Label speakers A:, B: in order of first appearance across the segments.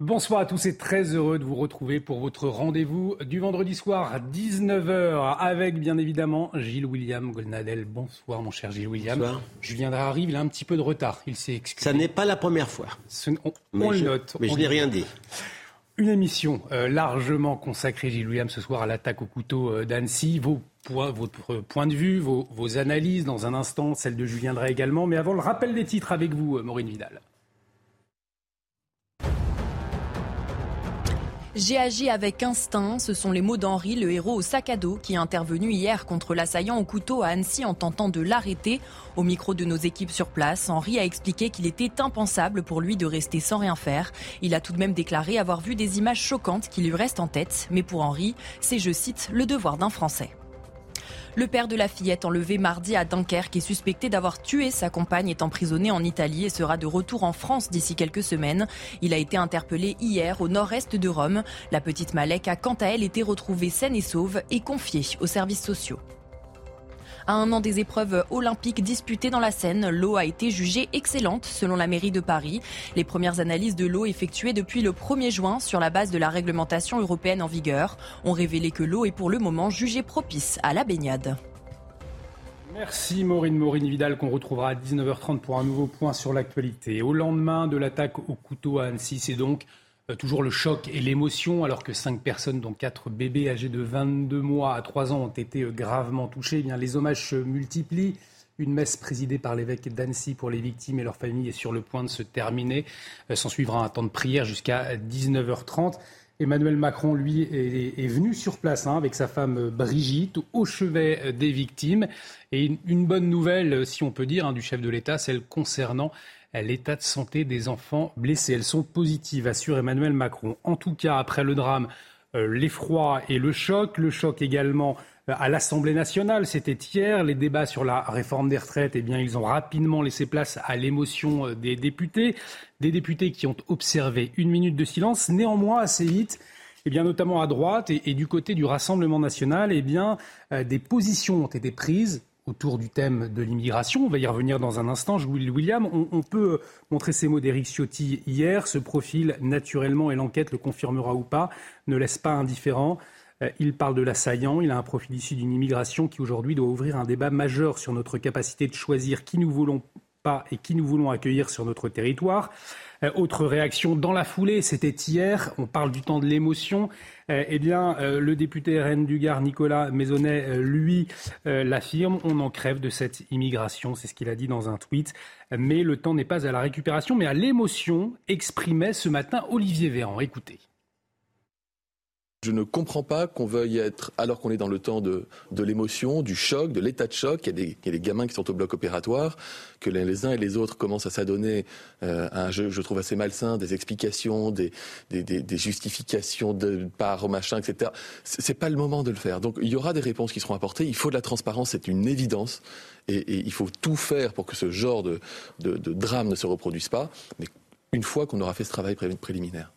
A: Bonsoir à tous et très heureux de vous retrouver pour votre rendez-vous du vendredi soir à 19h avec bien évidemment Gilles William Golnadel. Bonsoir mon cher Gilles William.
B: Bonsoir.
A: Julien arrive, il a un petit peu de retard, il s'est excusé.
B: Ça n'est pas la première fois.
A: Ce- on le note.
B: Mais
A: on
B: je n'ai rien dit.
A: Une émission euh, largement consacrée, Gilles William, ce soir à l'attaque au couteau euh, d'Annecy. Vos points, votre point de vue, vos, vos analyses dans un instant, celle de Julien Drey également. Mais avant, le rappel des titres avec vous, euh, Maureen Vidal.
C: J'ai agi avec instinct, ce sont les mots d'Henri, le héros au sac à dos, qui est intervenu hier contre l'assaillant au couteau à Annecy en tentant de l'arrêter. Au micro de nos équipes sur place, Henri a expliqué qu'il était impensable pour lui de rester sans rien faire. Il a tout de même déclaré avoir vu des images choquantes qui lui restent en tête, mais pour Henri, c'est, je cite, le devoir d'un Français. Le père de la fillette enlevée mardi à Dunkerque est suspecté d'avoir tué sa compagne est emprisonné en Italie et sera de retour en France d'ici quelques semaines. Il a été interpellé hier au nord-est de Rome. La petite Malek a quant à elle été retrouvée saine et sauve et confiée aux services sociaux. À un an des épreuves olympiques disputées dans la Seine, l'eau a été jugée excellente selon la mairie de Paris. Les premières analyses de l'eau effectuées depuis le 1er juin sur la base de la réglementation européenne en vigueur ont révélé que l'eau est pour le moment jugée propice à la baignade.
A: Merci Maureen, Maureen Vidal qu'on retrouvera à 19h30 pour un nouveau point sur l'actualité. Au lendemain de l'attaque au couteau à Annecy, c'est donc euh, toujours le choc et l'émotion alors que cinq personnes dont quatre bébés âgés de 22 mois à 3 ans ont été euh, gravement touchés. Eh les hommages se multiplient. Une messe présidée par l'évêque d'Annecy pour les victimes et leurs familles est sur le point de se terminer. Euh, S'en suivra un temps de prière jusqu'à 19h30. Emmanuel Macron, lui, est, venu sur place hein, avec sa femme Brigitte au chevet euh, des victimes. Et une, bonne nouvelle, euh, si on peut dire, hein, du chef de l'État, celle concernant euh, l'état de santé des enfants blessés. Elles sont positives, assure Emmanuel Macron. En tout cas, après le drame, euh, l'effroi et le choc. Le choc également euh, à l'Assemblée nationale, c'était hier. Les débats sur la réforme des retraites, eh bien, ils ont rapidement laissé place à l'émotion euh, des députés. Des députés qui ont observé une minute de silence. Néanmoins, assez vite, eh bien, notamment à droite et, du côté du Rassemblement national, eh bien, des positions ont été prises autour du thème de l'immigration. On va y revenir dans un instant. William, on, on peut montrer ces mots d'Éric Ciotti hier. Ce profil, naturellement, et l'enquête le confirmera ou pas, ne laisse pas indifférent. Euh, Il parle de l'assaillant. Il a un profil issu d'une immigration qui aujourd'hui doit ouvrir un débat majeur sur notre capacité de choisir qui nous voulons pas et qui nous voulons accueillir sur notre territoire. Euh, autre réaction dans la foulée, c'était hier, on parle du temps de l'émotion. Euh, eh bien, euh, le député RN du Gard, Nicolas Maisonnet, lui, l'affirme, on en crève de cette immigration, c'est ce qu'il a dit dans un tweet. Mais le temps n'est pas à la récupération, mais à l'émotion, exprimait ce matin Olivier Véran. Écoutez.
D: Je ne comprends pas qu'on veuille être, alors qu'on est dans le temps de, de l'émotion, du choc, de l'état de choc, il y, a des, a des gamins qui sont au bloc opératoire, que les, uns et les autres commencent à s'adonner euh, à un jeu, je trouve assez malsain, des explications, des, justifications de part au machin, etc. C'est pas le moment de le faire. Donc il y aura des réponses qui seront apportées. Il faut de la transparence, c'est une évidence, et, il faut tout faire pour que ce genre de, drame ne se reproduise pas. Mais une fois qu'on aura fait ce travail pré- préliminaire.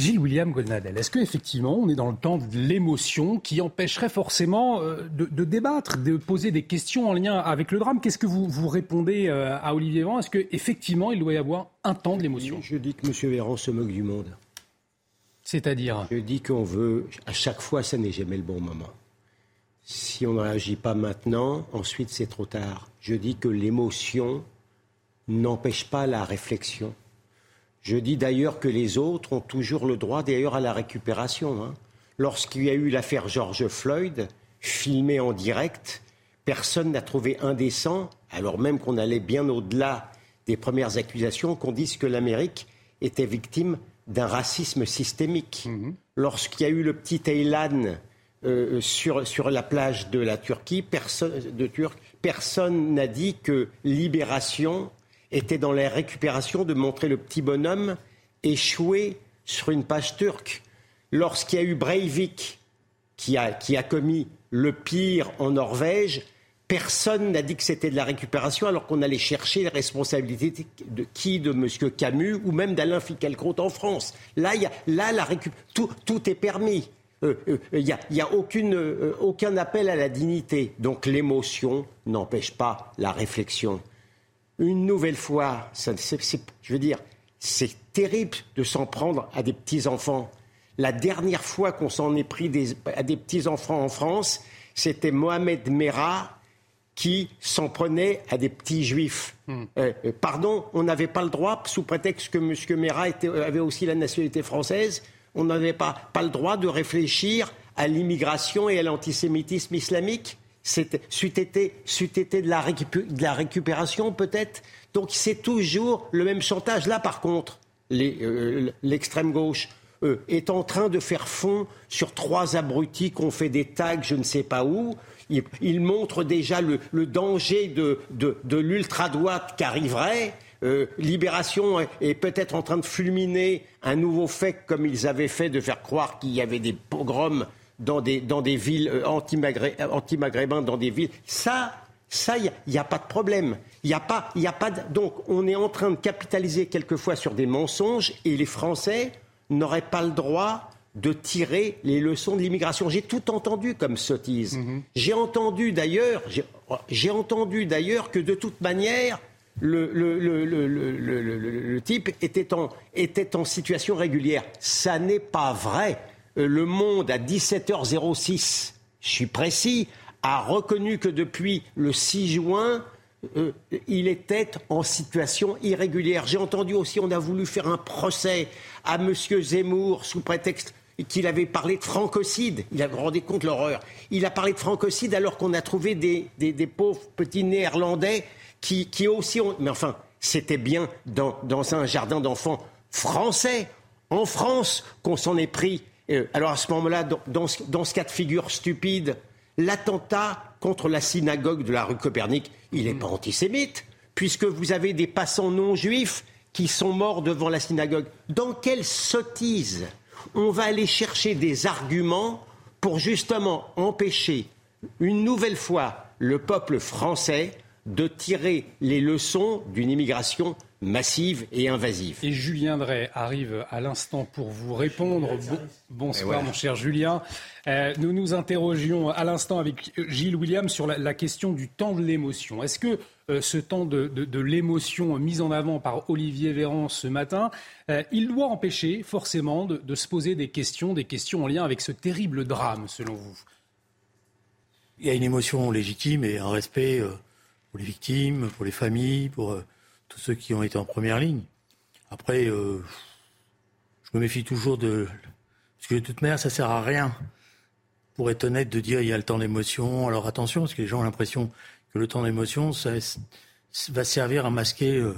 A: Gilles William Goldnadel, est-ce qu'effectivement on est dans le temps de l'émotion qui empêcherait forcément euh, de, de débattre, de poser des questions en lien avec le drame? Qu'est-ce que vous, vous répondez euh, à Olivier Véran? Est-ce qu'effectivement il doit y avoir un temps de l'émotion?
B: Je dis que M. Véran se moque du monde.
A: C'est-à-dire?
B: Je dis qu'on veut, à chaque fois, ça n'est jamais le bon moment. Si on ne réagit pas maintenant, ensuite c'est trop tard. Je dis que l'émotion n'empêche pas la réflexion. Je dis d'ailleurs que les autres ont toujours le droit d'ailleurs à la récupération. hein. Lorsqu'il y a eu l'affaire George Floyd, filmée en direct, personne n'a trouvé indécent, alors même qu'on allait bien au-delà des premières accusations, qu'on dise que l'Amérique était victime d'un racisme systémique. Lorsqu'il y a eu le petit Aylan euh, sur, sur la plage de la Turquie, personne, de Turc, personne n'a dit que libération était dans la récupération de montrer le petit bonhomme échoué sur une page turque. Lorsqu'il y a eu Breivik qui a, commis le pire en Norvège, personne n'a dit que c'était de la récupération alors qu'on allait chercher les responsabilités de qui De M. Camus ou même d'Alain Finkielkraut en France. Là, là la tout, tout, est permis. Il euh, n'y euh, a, y a euh, aucun appel à la dignité. Donc l'émotion n'empêche pas la réflexion. Une nouvelle fois, ça, je veux dire, c'est terrible de s'en prendre à des petits-enfants. La dernière fois qu'on s'en est pris à des petits-enfants en France, c'était Mohamed Merah qui s'en prenait à des petits juifs. Hmm. Euh, euh, pardon, on n'avait pas le droit, sous prétexte que M. Merah avait aussi la nationalité française, on n'avait pas, pas le droit de réfléchir à l'immigration et à l'antisémitisme islamique C'eût été, de, la de récupération peut-être Donc c'est toujours le même chantage. Là par contre, euh, l'extrême gauche est en train de faire fond sur trois abrutis qui ont fait des tags je ne sais pas où il, montre déjà le, danger de, l'ultra-droite qui arriverait. Euh, Libération est, peut-être en train de fulminer un nouveau fait comme ils avaient fait de faire croire qu'il y avait des pogroms dans des, villes euh, anti-maghrébins, dans des villes. Ça, ça, il n'y a, pas de problème. Il a pas, a pas Donc, on est en train de capitaliser quelquefois sur des mensonges et les Français n'auraient pas le droit de tirer les leçons de l'immigration. J'ai tout entendu comme sottise. Mhm. J'ai entendu d'ailleurs, j'ai entendu d'ailleurs que de toute manière, le, le, type était en, était en situation régulière. Ça n'est pas vrai. Euh, le Monde, à 17h06, je suis précis, a reconnu que depuis le 6 juin, euh, il était en situation irrégulière. J'ai entendu aussi, on a voulu faire un procès à M. Zemmour sous prétexte qu'il avait parlé de francocide. Il a rendu compte l'horreur. Il a parlé de francocide alors qu'on a trouvé des, pauvres petits néerlandais qui, aussi ont. Mais enfin, c'était bien dans, un jardin d'enfants français, en France, qu'on s'en est pris. Euh, alors à ce moment-là, dans, ce cas de figure stupide, l'attentat contre la synagogue de la rue Copernic, il n'est pas antisémite, puisque vous avez des passants non juifs qui sont morts devant la synagogue. Dans quelle sottise on va aller chercher des arguments pour justement empêcher une nouvelle fois le peuple français de tirer les leçons d'une immigration massive et invasive.
A: Et Julien Drey arrive à l'instant pour vous répondre. bonsoir mon cher Julien. Euh, nous nous interrogions à l'instant avec Gilles William sur la, question du temps de l'émotion. Est-ce que euh, ce temps de, l'émotion mis en avant par Olivier Véran ce matin, euh, il doit empêcher forcément de, se poser des questions, des questions en lien avec ce terrible drame, selon vous?
E: Il y a une émotion légitime et un respect pour les victimes, pour les familles, pour tous ceux qui ont été en première ligne. Après, euh, je me méfie toujours de... Parce que de toute manière, ça sert à rien, pour être honnête, de dire il y a le temps d'émotion. Alors attention, parce que les gens ont l'impression que le temps d'émotion, ça va servir à masquer euh,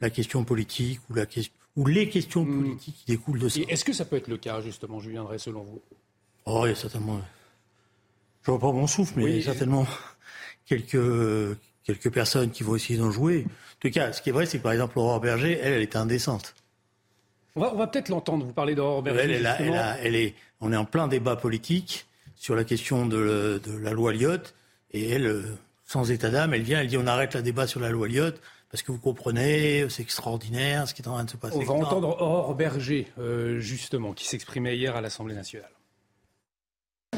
E: la question politique ou, la ou les questions hmm. politiques qui découlent de ça.
A: Est-ce que ça peut être le cas, justement, Julien Drey, selon vous?
E: Oh, il y a certainement... Je vois pas mon souffle, mais il y a certainement quelques quelques personnes qui vont essayer d'en jouer. En tout cas, ce qui est vrai, c'est que par exemple, Aurore Berger, elle, elle est indécente.
A: On va, peut-être l'entendre, vous parler d'Aurore Berger.
E: Elle, est, on est en plein débat politique sur la question de, la loi Lyotte. Et elle, euh, sans état d'âme, elle vient, elle dit on arrête le débat sur la loi Lyotte parce que vous comprenez, c'est extraordinaire ce qui est en train de se passer.
A: On va entendre Aurore Berger, euh, justement, qui s'exprimait hier à l'Assemblée nationale.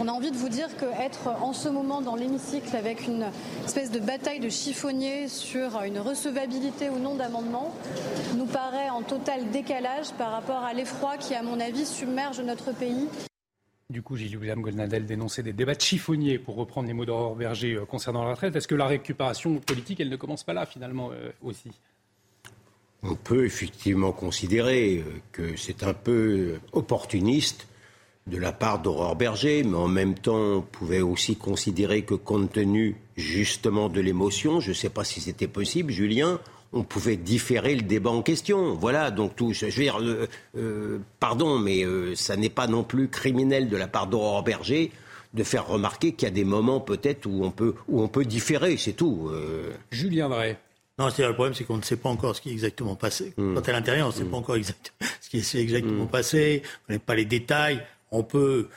F: On a envie de vous dire qu'être en ce moment dans l'hémicycle avec une espèce de bataille de chiffonniers sur une recevabilité ou non d'amendement nous paraît en total décalage par rapport à l'effroi qui, à mon avis, submerge notre pays.
A: Du coup, Gilles-William Goldnadel dénonçait des débats de chiffonniers, pour reprendre les mots d'Aurore Berger euh, concernant la retraite. Est-ce que la récupération politique, elle ne commence pas là, finalement, euh, aussi?
B: On peut effectivement considérer euh, que c'est un peu opportuniste de la part d'Aurore Berger, mais en même temps, on pouvait aussi considérer que compte tenu justement de l'émotion, je ne sais pas si c'était possible, Julien, on pouvait différer le débat en question. Voilà, donc tout. Je veux dire, euh, euh, pardon, mais euh, ça n'est pas non plus criminel de la part d'Aurore Berger de faire remarquer qu'il y a des moments peut-être où on peut où on peut différer, c'est tout.
A: Julien Drey.
E: Non, c'est le problème, c'est qu'on ne sait pas encore ce qui est exactement passé. Hmm. Quand à l'intérieur, on ne sait pas encore exactement ce qui s'est exactement hmm. passé. On n'a pas les détails. On peut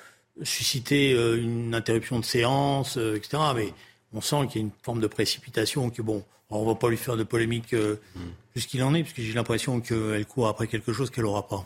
E: susciter euh, une interruption de séance, euh, etc. Mais on sent qu'il y a une forme de précipitation. Que bon, on ne va pas lui faire de polémique euh, hmm. plus qu'il en est, parce que j'ai l'impression qu'elle court après quelque chose qu'elle n'aura pas.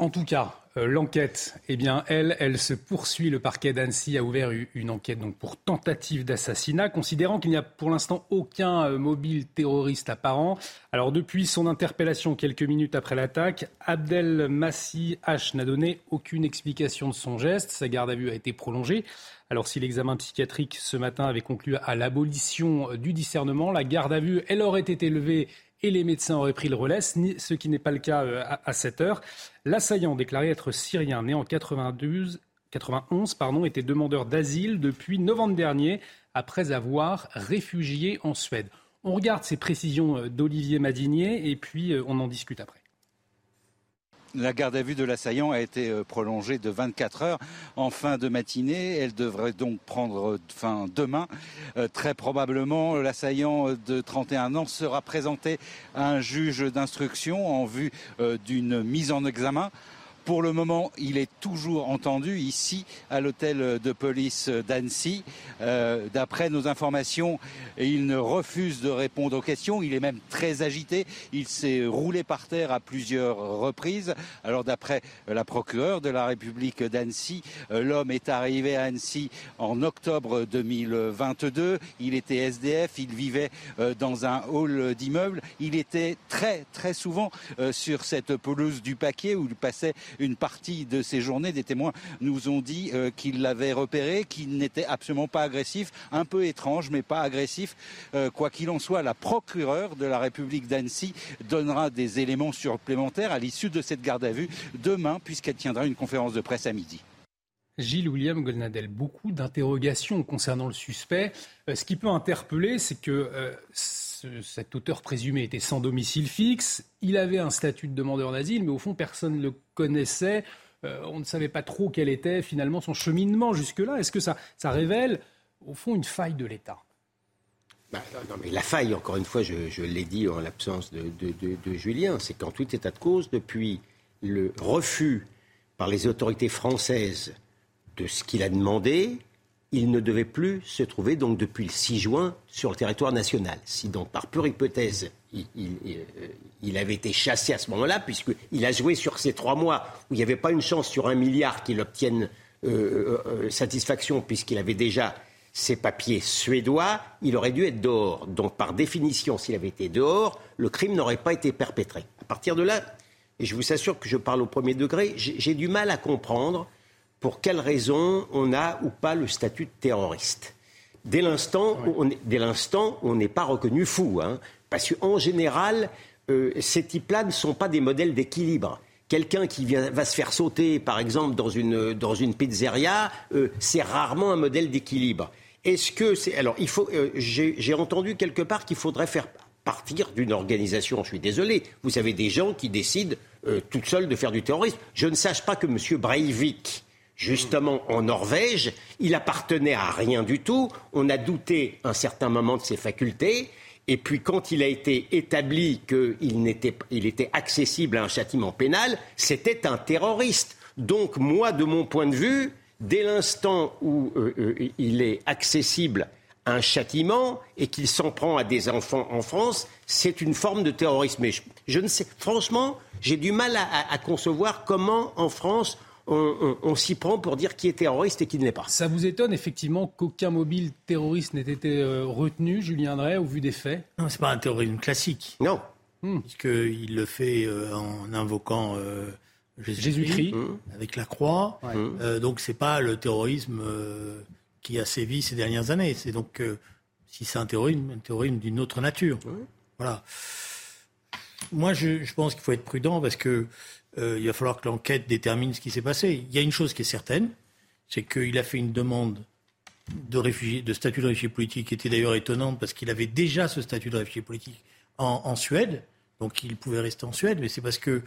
A: En tout cas, euh, l'enquête, eh bien, elle, se poursuit. Le parquet d'Annecy a ouvert une enquête donc, pour tentative d'assassinat, considérant qu'il n'y a pour l'instant aucun euh, mobile terroriste apparent. Alors, depuis son interpellation quelques minutes après l'attaque, Abdel Massi H n'a donné aucune explication de son geste. Sa garde à vue a été prolongée. Alors, si l'examen psychiatrique ce matin avait conclu à l'abolition du discernement, la garde à vue, elle aurait été levée et les médecins auraient pris le relais, ce qui n'est pas le cas euh, à cette heure. L'assaillant, déclaré être syrien, né en 92, 91, pardon, était demandeur d'asile depuis novembre dernier, après avoir réfugié en Suède. On regarde ces précisions euh, d'Olivier Madinier et puis euh, on en discute après.
G: La garde à vue de l'assaillant a été euh, prolongée de 24 heures en fin de matinée. Elle devrait donc prendre euh, fin demain. Euh, très probablement, l'assaillant de 31 ans sera présenté à un juge d'instruction en vue d'une mise en examen. Pour le moment, il est toujours entendu ici à l'hôtel de police d'Annecy. Euh, d'après nos informations, il ne refuse de répondre aux questions. Il est même très agité. Il s'est roulé par terre à plusieurs reprises. Alors d'après la procureure de la République d'Annecy, euh, l'homme est arrivé à Annecy en octobre 2022. Il était SDF. Il vivait euh, dans un hall d'immeuble. Il était très très souvent sur cette pelouse du paquet où il passait une partie de ces journées, des témoins nous ont dit euh, qu'ils l'avaient repéré, qu'il n'était absolument pas agressif, un peu étrange, mais pas agressif. Euh, quoi qu'il en soit, la procureure de la République d'Annecy donnera des éléments supplémentaires à l'issue de cette garde à vue demain, puisqu'elle tiendra une conférence de presse à midi.
A: Gilles William Golnadel, beaucoup d'interrogations concernant le suspect. Euh, ce qui peut interpeller, c'est que cet auteur présumé était sans domicile fixe, il avait un statut de demandeur d'asile, mais au fond, personne ne le connaissait. Euh, on ne savait pas trop quel était finalement son cheminement jusque-là. Est-ce que ça, révèle, au fond, une faille de l'État?
B: Bah, la faille, encore une fois, je, l'ai dit en l'absence de, Julien, c'est qu'en tout état de cause, depuis le refus par les autorités françaises de ce qu'il a demandé, il ne devait plus se trouver donc depuis le 6 juin sur le territoire national. Si donc par pure hypothèse il, euh, avait été chassé à ce moment-là, puisqu'il a joué sur ces trois mois où il n'y avait pas une chance sur un milliard qu'il obtienne euh, euh, satisfaction puisqu'il avait déjà ses papiers suédois, il aurait dû être dehors. Donc par définition, s'il avait été dehors, le crime n'aurait pas été perpétré. À partir de là, et je vous assure que je parle au premier degré, j'ai du mal à comprendre pour quelles raisons on a ou pas le statut de terroriste. Dès l'instant on n'est pas reconnu fou, hein, parce qu'en général, euh, ces types-là ne sont pas des modèles d'équilibre. Quelqu'un qui va se faire sauter, par exemple, dans une, dans une pizzeria, euh, c'est rarement un modèle d'équilibre. Est-ce que c'est alors il faut euh, j'ai entendu quelque part qu'il faudrait faire partir d'une organisation. Je suis désolé. Vous savez des gens qui décident toutes seules de faire du terrorisme. Je ne sache pas que M. Breivik justement en Norvège. Il appartenait à rien du tout. On a douté un certain moment de ses facultés. Et puis quand il a été établi qu'il était, il était accessible à un châtiment pénal, c'était un terroriste. Donc moi, de mon point de vue, dès l'instant où euh, euh, il est accessible à un châtiment et qu'il s'en prend à des enfants en France, c'est une forme de terrorisme. Mais je, ne sais, franchement, j'ai du mal à concevoir comment en France on, s'y prend pour dire qui est terroriste et qui ne l'est pas.
A: Ça vous étonne effectivement qu'aucun mobile terroriste n'ait été euh, retenu, Julien Drey, au vu des faits?
E: Non, c'est pas un terrorisme classique.
B: Non.
E: Hmm. Puisqu'il le fait euh, en invoquant euh, Jésus-Christ hmm. avec la croix. Donc, donc c'est pas le terrorisme qui a sévi ces dernières années. C'est donc, si c'est un terrorisme, un terrorisme d'une autre nature. Voilà. Moi, je, je pense qu'il faut être prudent parce que euh, il va falloir que l'enquête détermine ce qui s'est passé. Il y a une chose qui est certaine, c'est qu'il a fait une demande de, réfugié, de statut de réfugié politique qui était d'ailleurs étonnante parce qu'il avait déjà ce statut de réfugié politique en, Suède, donc il pouvait rester en Suède, mais c'est parce que,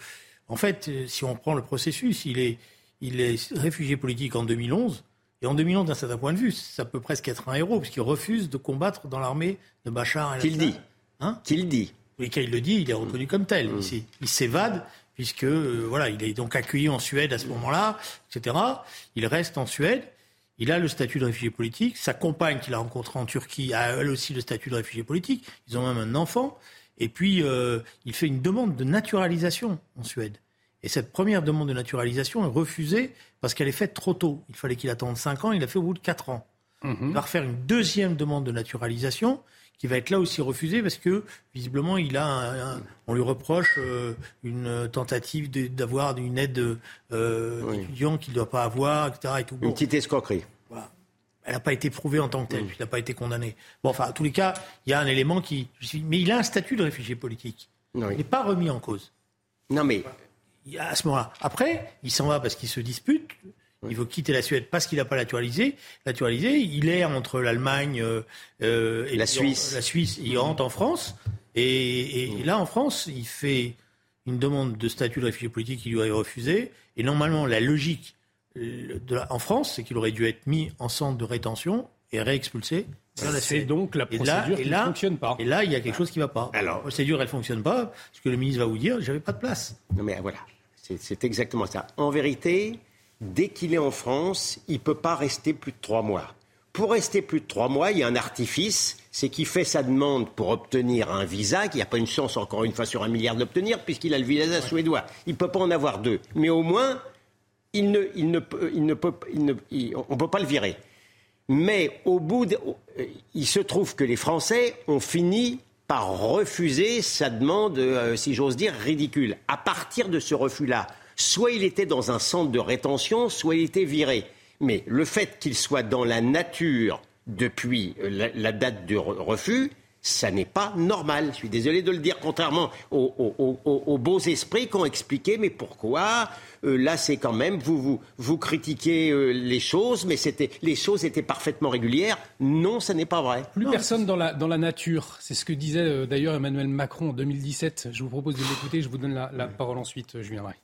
E: en fait, si on prend le processus, il est, il est réfugié politique en 2011, et en 2011, d'un certain point de vue, ça peut presque être un héros, puisqu'il refuse de combattre dans l'armée de Bachar el-Assad.
B: Qu'il dit Hein Qu'il dit.
E: Oui, quand il le dit, il est reconnu comme tel. Mm. Il s'évade puisque euh, voilà, il est donc accueilli en Suède à ce moment-là, etc. Il reste en Suède. Il a le statut de réfugié politique. Sa compagne qu'il a rencontrée en Turquie a elle aussi le statut de réfugié politique. Ils ont même un enfant. Et puis, euh, il fait une demande de naturalisation en Suède. Et cette première demande de naturalisation est refusée parce qu'elle est faite trop tôt. Il fallait qu'il attende 5 ans, il l'a fait au bout de 4 ans. Mhm. Il va refaire une deuxième demande de naturalisation qui va être là aussi refusée parce que visiblement il a on lui reproche euh, une tentative d'avoir une aide euh, étudiant qu'il ne doit pas avoir, etc. Et tout.
B: Une petite escroquerie.
E: Elle n'a pas été prouvée en tant que telle, il n'a pas été condamné. Bon, enfin, en tous les cas, il y a un élément qui. Mais il a un statut de réfugié politique. Il n'est pas remis en cause.
B: Non, mais.
E: À ce moment-là. Après, il s'en va parce qu'il se dispute. Il veut quitter la Suède parce qu'il n'a pas naturalisé. Naturalisé, il est entre l'Allemagne euh, euh, et
B: la Suisse.
E: la Suisse. Il rentre en France. Et, et, là, en France, il fait une demande de statut de réfugié politique qui lui est refusée. Et normalement, la logique en France, c'est qu'il aurait dû être mis en centre de rétention et réexpulsé.
A: C'est donc la procédure qui ne fonctionne pas.
E: Et là, il y a quelque chose qui ne va pas. Alors, la procédure, elle ne fonctionne pas, parce que le ministre va vous dire, j'avais pas de place.
B: Non mais voilà, c'est exactement ça. En vérité, dès qu'il est en France, il ne peut pas rester plus de trois mois. Pour rester plus de trois mois, il y a un artifice, c'est qu'il fait sa demande pour obtenir un visa, qu'il n'y a pas une chance, encore une fois, sur un milliard d'obtenir, puisqu'il a le visa suédois. Il ne peut pas en avoir deux. Mais au moins, il ne, il ne, il ne peut, il ne, on ne peut pas le virer. Mais au bout, de, il se trouve que les Français ont fini par refuser sa demande, euh, si j'ose dire, ridicule. À partir de ce refus-là, soit il était dans un centre de rétention, soit il était viré. Mais le fait qu'il soit dans la nature depuis la, date de refus, ça n'est pas normal. Je suis désolé de le dire, contrairement aux, beaux esprits qui ont expliqué, mais pourquoi euh, Là, c'est quand même, vous, vous, vous critiquez euh, les choses, mais c'était, les choses étaient parfaitement régulières. Non, ça n'est pas vrai.
A: Plus personne dans la, dans la nature. C'est ce que disait euh, d'ailleurs Emmanuel Macron en 2017. Je vous propose de l'écouter. Je vous donne la, parole ensuite, Julien Drey.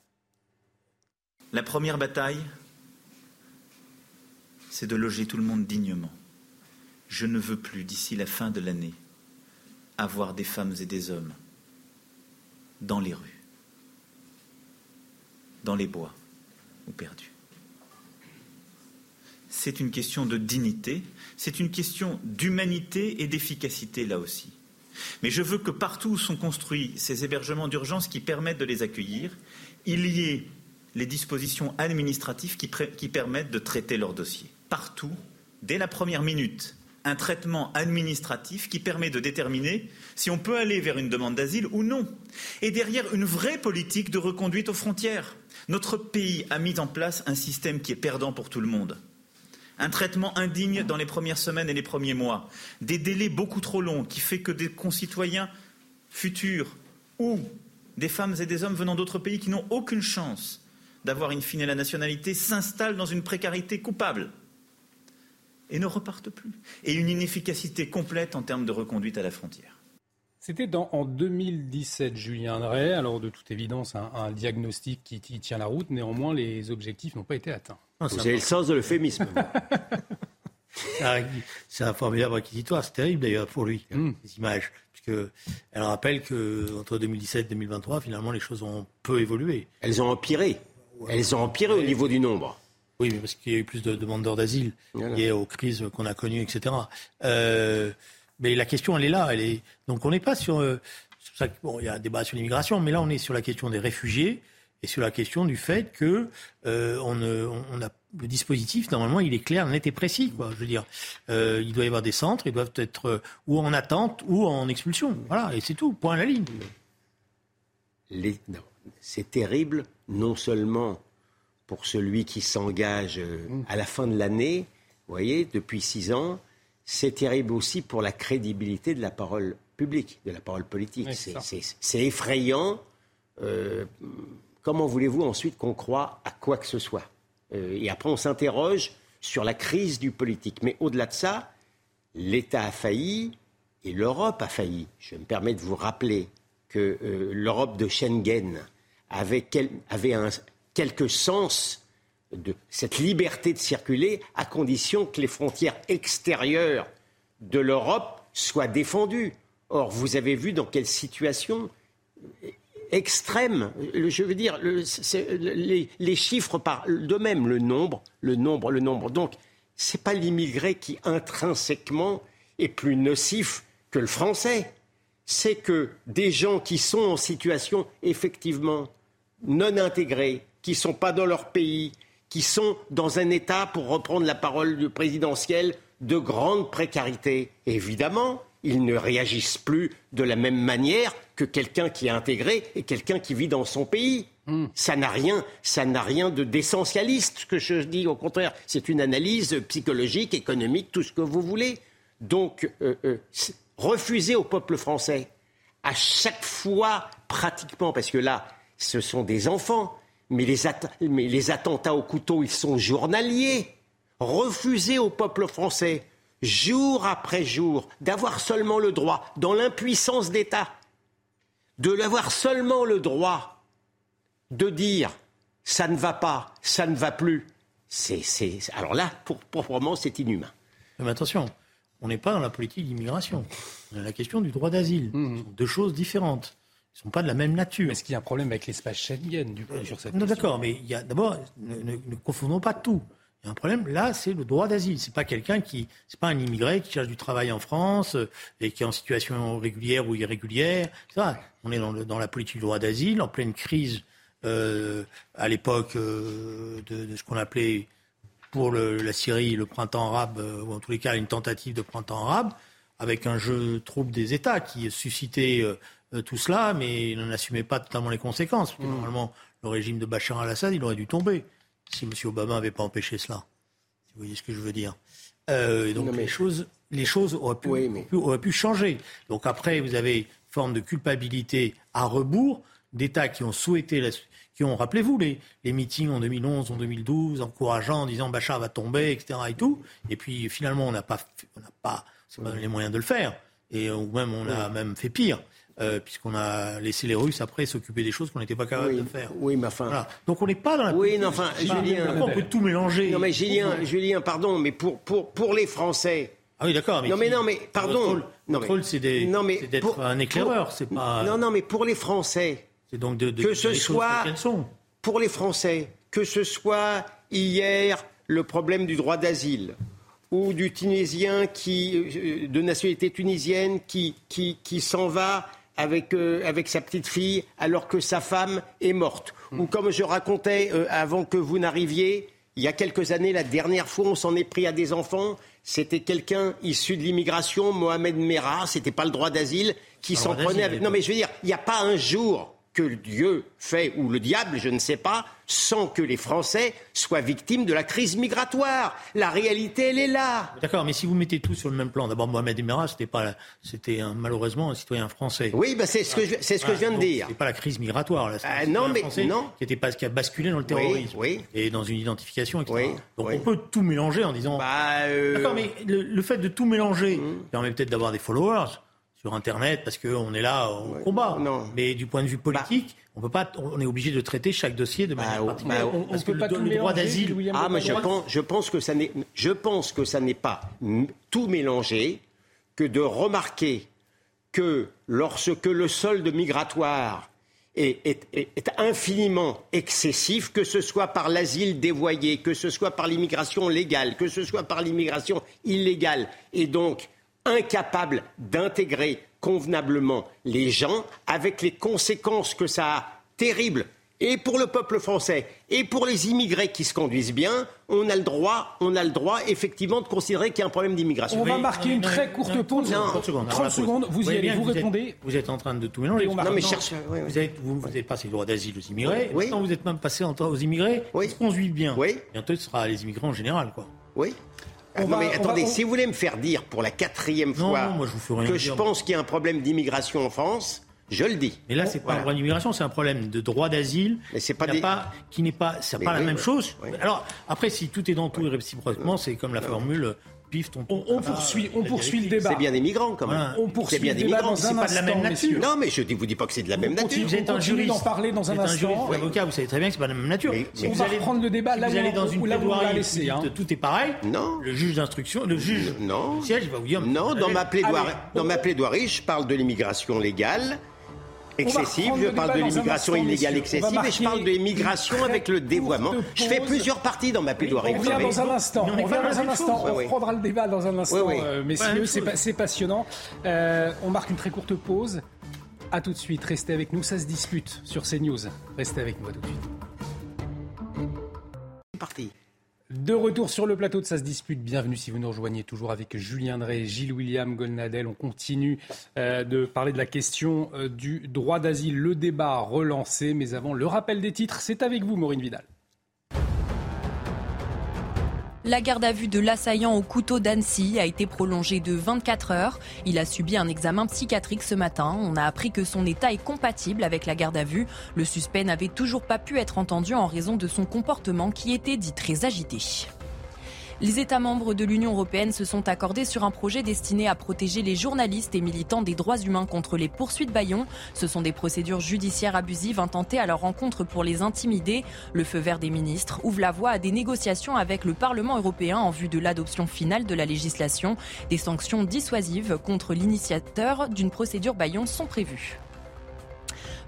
H: La première bataille, c'est de loger tout le monde dignement. Je ne veux plus, d'ici la fin de l'année, avoir des femmes et des hommes dans les rues, dans les bois ou perdus. C'est une question de dignité, c'est une question d'humanité et d'efficacité là aussi. Mais je veux que partout où sont construits ces hébergements d'urgence qui permettent de les accueillir, il y ait les dispositions administratives qui, permettent de traiter leurs dossiers. Partout, dès la première minute, un traitement administratif qui permet de déterminer si on peut aller vers une demande d'asile ou non. Et derrière, une vraie politique de reconduite aux frontières. Notre pays a mis en place un système qui est perdant pour tout le monde. Un traitement indigne dans les premières semaines et les premiers mois. Des délais beaucoup trop longs qui fait que des concitoyens futurs ou des femmes et des hommes venant d'autres pays qui n'ont aucune chance d'avoir in fine la nationalité s'installent dans une précarité coupable et ne repartent plus. Et une inefficacité complète en termes de reconduite à la frontière.
A: C'était en 2017, Julien Drey. Alors, de toute évidence, un, diagnostic qui, tient la route. Néanmoins, les objectifs n'ont pas été atteints.
B: Ah, Vous avez le sens de l'euphémisme.
E: C'est un formidable réquisitoire. C'est terrible, d'ailleurs, pour lui, hmm. ces images. Puisque elle rappelle qu'entre 2017 et 2023, finalement, les choses ont peu évolué.
B: Elles ont empiré. Elles ont empiré au niveau du nombre.
E: Oui, mais parce qu'il y a eu plus de demandeurs d'asile liées aux crises qu'on a connues, etc. Euh, mais la question, elle est là. Elle est... Donc on n'est pas sur... Euh, bon, il y a un débat sur l'immigration, mais là on est sur la question des réfugiés et sur la question du fait que euh, on, on, a le dispositif normalement il est clair, net et précis. Quoi. Je veux dire, euh, il doit y avoir des centres, ils doivent être euh, ou en attente ou en expulsion. Voilà, et c'est tout. Point à la ligne.
B: Les... C'est terrible, non seulement pour celui qui s'engage euh, à la fin de l'année, vous voyez, depuis six ans, c'est terrible aussi pour la crédibilité de la parole publique, de la parole politique. c'est effrayant. Euh, comment voulez-vous ensuite qu'on croit à quoi que ce soit? Euh, Et après, on s'interroge sur la crise du politique. Mais au-delà de ça, l'État a failli et l'Europe a failli. Je me permets de vous rappeler que l'Europe de Schengen avait, un, quelque sens de cette liberté de circuler à condition que les frontières extérieures de l'Europe soient défendues. Or, vous avez vu dans quelle situation extrême. Je veux dire, les, chiffres parlent d'eux-mêmes, le nombre, le nombre, le nombre. Donc, c'est pas l'immigré qui intrinsèquement est plus nocif que le français. C'est que des gens qui sont en situation effectivement non intégrée, qui ne sont pas dans leur pays, qui sont dans un état, pour reprendre la parole du présidentiel, de grande précarité. évidemment, ils ne réagissent plus de la même manière que quelqu'un qui est intégré et quelqu'un qui vit dans son pays. Hmm. Ça n'a rien, ça n'a rien de d'essentialiste, ce que je dis. Au contraire, c'est une analyse psychologique, économique, tout ce que vous voulez. Donc, euh, euh, refuser au peuple français, à chaque fois, pratiquement, parce que là, ce sont des enfants, mais les, mais les attentats au couteau, ils sont journaliers. Refuser au peuple français, jour après jour, d'avoir seulement le droit, dans l'impuissance d'État, de l'avoir seulement le droit de dire ça ne va pas, ça ne va plus. C'est, alors là, pour, moi, c'est inhumain.
E: Mais attention, on n'est pas dans la politique d'immigration. On a la question du droit d'asile. Mmh. deux choses différentes. Ne sont pas de la même nature.
A: Est-ce qu'il y a un problème avec l'espace Schengen, du coup, sur cette
E: Non, d'accord, mais il y a d'abord, ne, confondons pas tout. Il y a un problème, là, c'est le droit d'asile. C'est pas quelqu'un qui, c'est pas un immigré qui cherche du travail en France euh, et qui est en situation régulière ou irrégulière. Ça, on est dans, dans, la politique du droit d'asile, en pleine crise euh, à l'époque euh, de, de, ce qu'on appelait pour le, la Syrie le printemps arabe, euh, ou en tous les cas une tentative de printemps arabe, avec un jeu trouble des États qui suscitait euh, tout cela, mais il n'en assumait pas totalement les conséquences. Mm. Normalement, le régime de Bachar al-Assad, il aurait dû tomber si M. Obama n'avait pas empêché cela. Si vous voyez ce que je veux dire. Euh, donc les choses, les choses auraient pu, auraient pu, changer. Donc après, vous avez une forme de culpabilité à rebours d'États qui ont souhaité, qui ont, rappelez-vous, les, les meetings en 2011, en 2012, encourageant, en disant Bachar va tomber, etc. Et tout. Et puis finalement, on n'a pas, on n'a pas, les moyens de le faire. Et ou même on a même fait pire. Euh, puisqu'on a laissé les Russes après s'occuper des choses qu'on n'était pas capable de faire.
B: Oui, mais enfin.
E: Donc on n'est pas dans la.
B: Oui, mais enfin, Julien.
E: on peut tout mélanger?
B: Non, mais Julien, Julien, pardon, mais pour, pour, pour les Français.
E: Ah oui, d'accord.
B: non, mais non, mais pardon.
E: Le contrôle, c'est d'être un éclaireur, c'est pas.
B: Non, non, mais pour les Français.
E: C'est donc de,
B: que ce soit pour les Français, que ce soit hier le problème du droit d'asile ou du Tunisien qui, euh, de nationalité tunisienne qui, qui, qui s'en va avec, euh, avec sa petite fille alors que sa femme est morte. Ou comme je racontais euh, avant que vous n'arriviez, il y a quelques années, la dernière fois, on s'en est pris à des enfants. C'était quelqu'un issu de l'immigration, Mohamed Merah, c'était pas le droit d'asile, qui s'en prenait avec. Non, mais je veux dire, il n'y a pas un jour que Dieu fait, ou le diable, je ne sais pas, sans que les Français soient victimes de la crise migratoire. La réalité, elle est là.
E: D'accord, mais si vous mettez tout sur le même plan, d'abord Mohamed Emera, c'était pas, c'était malheureusement un citoyen français.
B: Oui, bah c'est ce que je, c'est ce que je viens de dire.
E: C'est pas la crise migratoire, là.
B: Euh, non, mais non.
E: Qui était pas, qui a basculé dans le terrorisme et dans une identification, etc. Donc on peut tout mélanger en disant.
B: Bah, euh,
E: D'accord, mais le, fait de tout mélanger mmh. permet peut-être d'avoir des followers sur Internet parce qu'on est là au combat. Mais du point de vue politique, on peut pas, on est obligé de traiter chaque dossier de bah, manière particulière.
A: on, parce que peut le, pas le droit d'asile.
B: Ah, mais je pense, je pense que ça n'est, je pense que ça n'est pas tout mélangé que de remarquer que lorsque le solde migratoire est, est, est, infiniment excessif, que ce soit par l'asile dévoyé, que ce soit par l'immigration légale, que ce soit par l'immigration illégale, et donc incapable d'intégrer convenablement les gens avec les conséquences que ça a terribles et pour le peuple français et pour les immigrés qui se conduisent bien, on a le droit, on a le droit effectivement de considérer qu'il y a un problème d'immigration.
A: On va marquer une très courte pause. 30 secondes. 30 secondes, vous y allez, vous, répondez.
E: vous êtes en train de tout mélanger.
B: Non, mais cherche,
E: vous, êtes, vous, êtes passé le droit d'asile aux immigrés. Oui. Maintenant, vous êtes même passé aux immigrés. Oui. On se vit bien.
B: Oui.
E: Bientôt, ce sera les immigrés en général, quoi.
B: Oui non, mais attendez, si vous voulez me faire dire pour la quatrième fois que je pense qu'il y a un problème d'immigration en France, je le dis.
E: Mais là, c'est pas un problème d'immigration, c'est un problème de droit d'asile. Mais c'est pas, pas qui n'est pas, c'est pas la même chose. Alors après, si tout est dans tout réciproquement, c'est comme la formule pif, ton
A: On, poursuit, on poursuit le débat.
B: C'est bien des migrants, quand même.
A: On poursuit
B: bien
A: le
B: des
A: débat
B: migrants.
A: dans un
E: C'est pas de la même nature.
A: messieurs.
B: Non, mais je ne vous dis pas que c'est de la même nature.
E: Vous êtes un juriste.
A: d'en parler dans un instant.
E: avocat, vous savez très bien que c'est pas de la même nature.
A: On
E: vous
A: va
E: allez-
A: reprendre le débat là
E: vous
A: où
E: allez
A: on- l'a
E: plaidoirie,
A: laissé, hein.
E: tout est pareil.
B: Non.
E: Le juge d'instruction, le juge
B: Non.
E: du siège, il va vous dire.
B: Non, dans ma plaidoirie, dans ma plaidoirie, je parle de l'immigration légale excessive, je
A: le
B: parle de l'immigration illégale excessive et je parle de l'immigration avec le dévoiement. Je fais plusieurs parties dans ma plaidoirie,
A: On revient dans un instant.
E: On dans
A: un instant. reprendra le débat dans un instant, euh, messieurs. C'est passionnant. Euh, on marque une très courte pause. À tout de suite. Restez avec nous. Ça se dispute sur CNews. Restez avec nous. À tout de suite.
B: Parti.
A: De retour sur le plateau de Ça se dispute, bienvenue si vous nous rejoignez toujours avec Julien Drey, Gilles William Golnadel. On continue euh, de parler de la question euh, du droit d'asile. Le débat relancé, mais avant le rappel des titres, c'est avec vous Maureen Vidal.
C: La garde à vue de l'assaillant au couteau d'Annecy a été prolongée de 24 heures. Il a subi un examen psychiatrique ce matin. On a appris que son état est compatible avec la garde à vue. Le suspect n'avait toujours pas pu être entendu en raison de son comportement qui était dit très agité. Les États membres de l'Union européenne se sont accordés sur un projet destiné à protéger les journalistes et militants des droits humains contre les poursuites Bayon. Ce sont des procédures judiciaires abusives intentées à leur rencontre pour les intimider. Le feu vert des ministres ouvre la voie à des négociations avec le Parlement européen en vue de l'adoption finale de la législation. Des sanctions dissuasives contre l'initiateur d'une procédure Bayon sont prévues.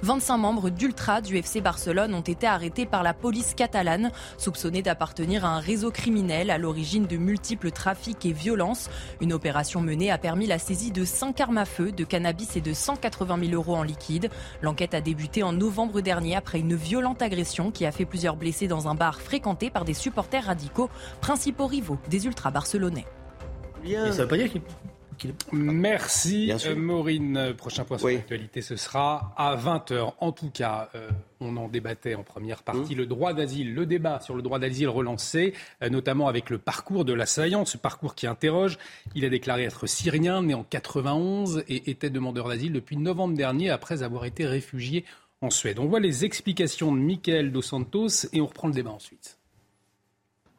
C: 25 membres d'Ultra du FC Barcelone ont été arrêtés par la police catalane, soupçonnés d'appartenir à un réseau criminel à l'origine de multiples trafics et violences. Une opération menée a permis la saisie de 5 armes à feu, de cannabis et de 180 000 euros en liquide. L'enquête a débuté en novembre dernier après une violente agression qui a fait plusieurs blessés dans un bar fréquenté par des supporters radicaux, principaux rivaux des Ultras barcelonais.
E: Ça veut pas dire qu'il. Qu'il-
A: Merci euh, Maureen. Prochain point sur
B: Oui.
A: l'actualité, ce sera à 20h. En tout cas, euh, on en débattait en première partie.
B: Mmh.
A: Le droit d'asile, le débat sur le droit d'asile relancé, euh, notamment avec le parcours de l'assaillant, ce parcours qui interroge. Il a déclaré être syrien, né en 91 et était demandeur d'asile depuis novembre dernier après avoir été réfugié en Suède. On voit les explications de Michael Dos Santos et on reprend le débat ensuite.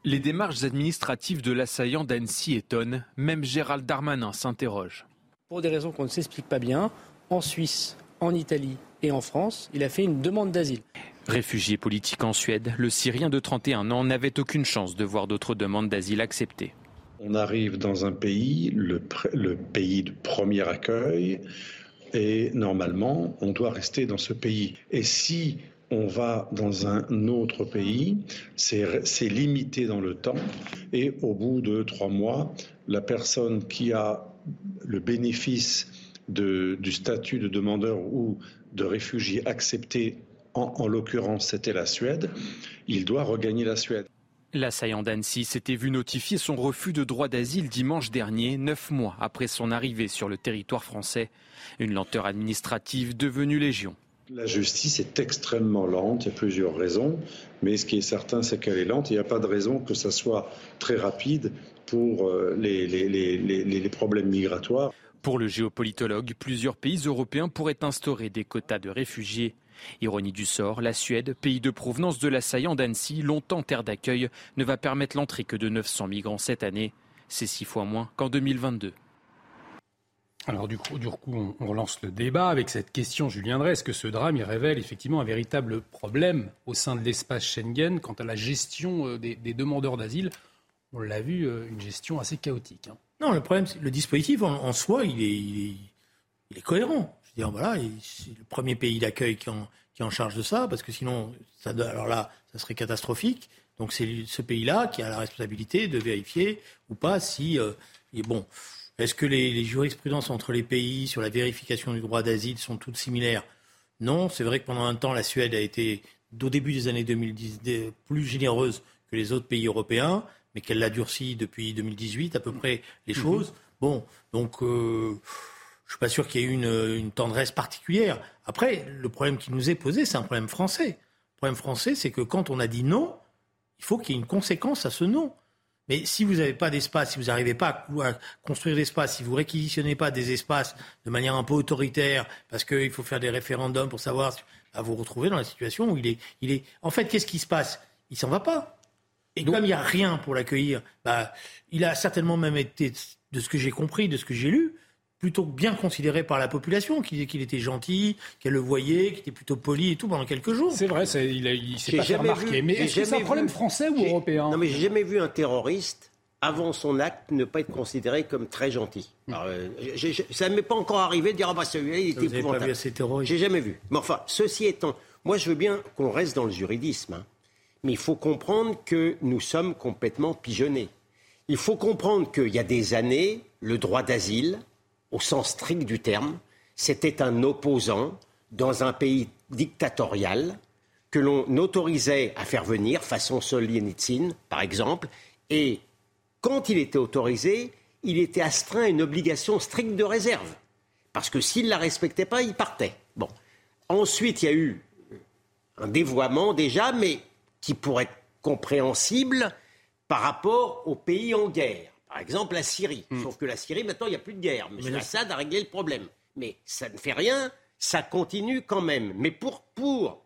I: Les démarches administratives de l'assaillant d'Annecy étonnent. Même Gérald Darmanin s'interroge.
J: Pour des raisons qu'on ne s'explique pas bien, en Suisse, en Italie et en France, il a fait une demande d'asile.
I: Réfugié politique en Suède, le Syrien de 31 ans n'avait aucune chance de voir d'autres demandes d'asile acceptées.
K: On arrive dans un pays, le, pr- le pays de premier accueil, et normalement, on doit rester dans ce pays. Et si on va dans un autre pays, c'est limité dans le temps, et au bout de trois mois, la personne qui a le bénéfice du statut de demandeur ou de réfugié accepté, en, en l'occurrence c'était la Suède, il doit regagner la Suède.
I: L'assaillant d'Annecy s'était vu notifier son refus de droit d'asile dimanche dernier, neuf mois après son arrivée sur le territoire français. Une lenteur administrative devenue légion.
K: La justice est extrêmement lente, il y a plusieurs raisons, mais ce qui est certain, c'est qu'elle est lente. Il n'y a pas de raison que ça soit très rapide pour euh, les, les- problèmes migratoires.
I: Pour le géopolitologue, plusieurs pays européens pourraient instaurer des quotas de réfugiés. Ironie du sort, la Suède, pays de provenance de l'assaillant d'Annecy, longtemps terre d'accueil, ne va permettre l'entrée que de 900 migrants cette année. C'est six fois moins qu'en 2022.
A: Alors du coup, on, relance le débat avec cette question, Julien Drey. Est-ce que ce drame révèle effectivement un véritable problème au sein de l'espace Schengen quant à la gestion euh, des, demandeurs d'asile? On l'a vu, euh, une gestion assez chaotique. hein.
E: Non, le problème, c'est le dispositif en, soi, il est, cohérent. Je veux dire, voilà, il- c'est le premier pays d'accueil qui, est en charge de ça, parce que sinon, ça, alors là, ça serait catastrophique. Donc c'est ce pays-là qui a la responsabilité de vérifier ou pas si, euh, et bon, est-ce que les, les jurisprudences entre les pays sur la vérification du droit d'asile sont toutes similaires? Non, c'est vrai que pendant un temps, la Suède a été, au début des années 2010, des- plus généreuse que les autres pays européens, mais qu'elle l'a durci depuis 2018 à peu près les choses. Bon, donc euh, je suis pas sûr qu'il y ait eu une, une tendresse particulière. Après, le problème qui nous est posé, c'est un problème français. Le problème français, c'est que quand on a dit non, il faut qu'il y ait une conséquence à ce non. Mais si vous n'avez pas d'espace, si vous n'arrivez pas à construire d'espace, si vous réquisitionnez pas des espaces de manière un peu autoritaire, parce qu'il faut faire des référendums pour savoir, si- bah, vous vous retrouvez dans la situation où il est, il est. En fait, qu'est-ce qui se passe? Il s'en va pas. Et comme il n'y a rien pour l'accueillir, bah, il a certainement même été, de ce que j'ai compris, de ce que j'ai lu, plutôt bien considéré par la population, qu'il qu'il était gentil, qu'elle le voyait, qu'il était plutôt poli et tout pendant quelques jours.
A: C'est vrai, il, il s'est pas fait remarquer. mais est-ce que c'est un problème français ou européen?
B: Non, mais j'ai jamais vu un terroriste avant son acte, ne pas être considéré comme très gentil. Alors, euh, ça ne m'est pas encore arrivé de dire ah bah celui-là il était épouvantable. J'ai jamais vu. Mais enfin, ceci étant, moi je veux bien qu'on reste dans le juridisme, hein. mais il faut comprendre que nous sommes complètement pigeonnés. Il faut comprendre qu'il y a des années, le droit d'asile, au sens strict du terme, c'était un opposant dans un pays dictatorial que l'on autorisait à faire venir, façon Solzhenitsyn par exemple, et quand il était autorisé, il était astreint à une obligation stricte de réserve. Parce que s'il ne la respectait pas, il partait. Bon. Ensuite, il y a eu un dévoiement déjà, mais qui pourrait être compréhensible par rapport aux pays en guerre. Par exemple, la Syrie. Hmm. Sauf que la Syrie, maintenant, il n'y a plus de guerre. M. Assad a réglé le problème. Mais ça ne fait rien, ça continue quand même. Mais pour, pour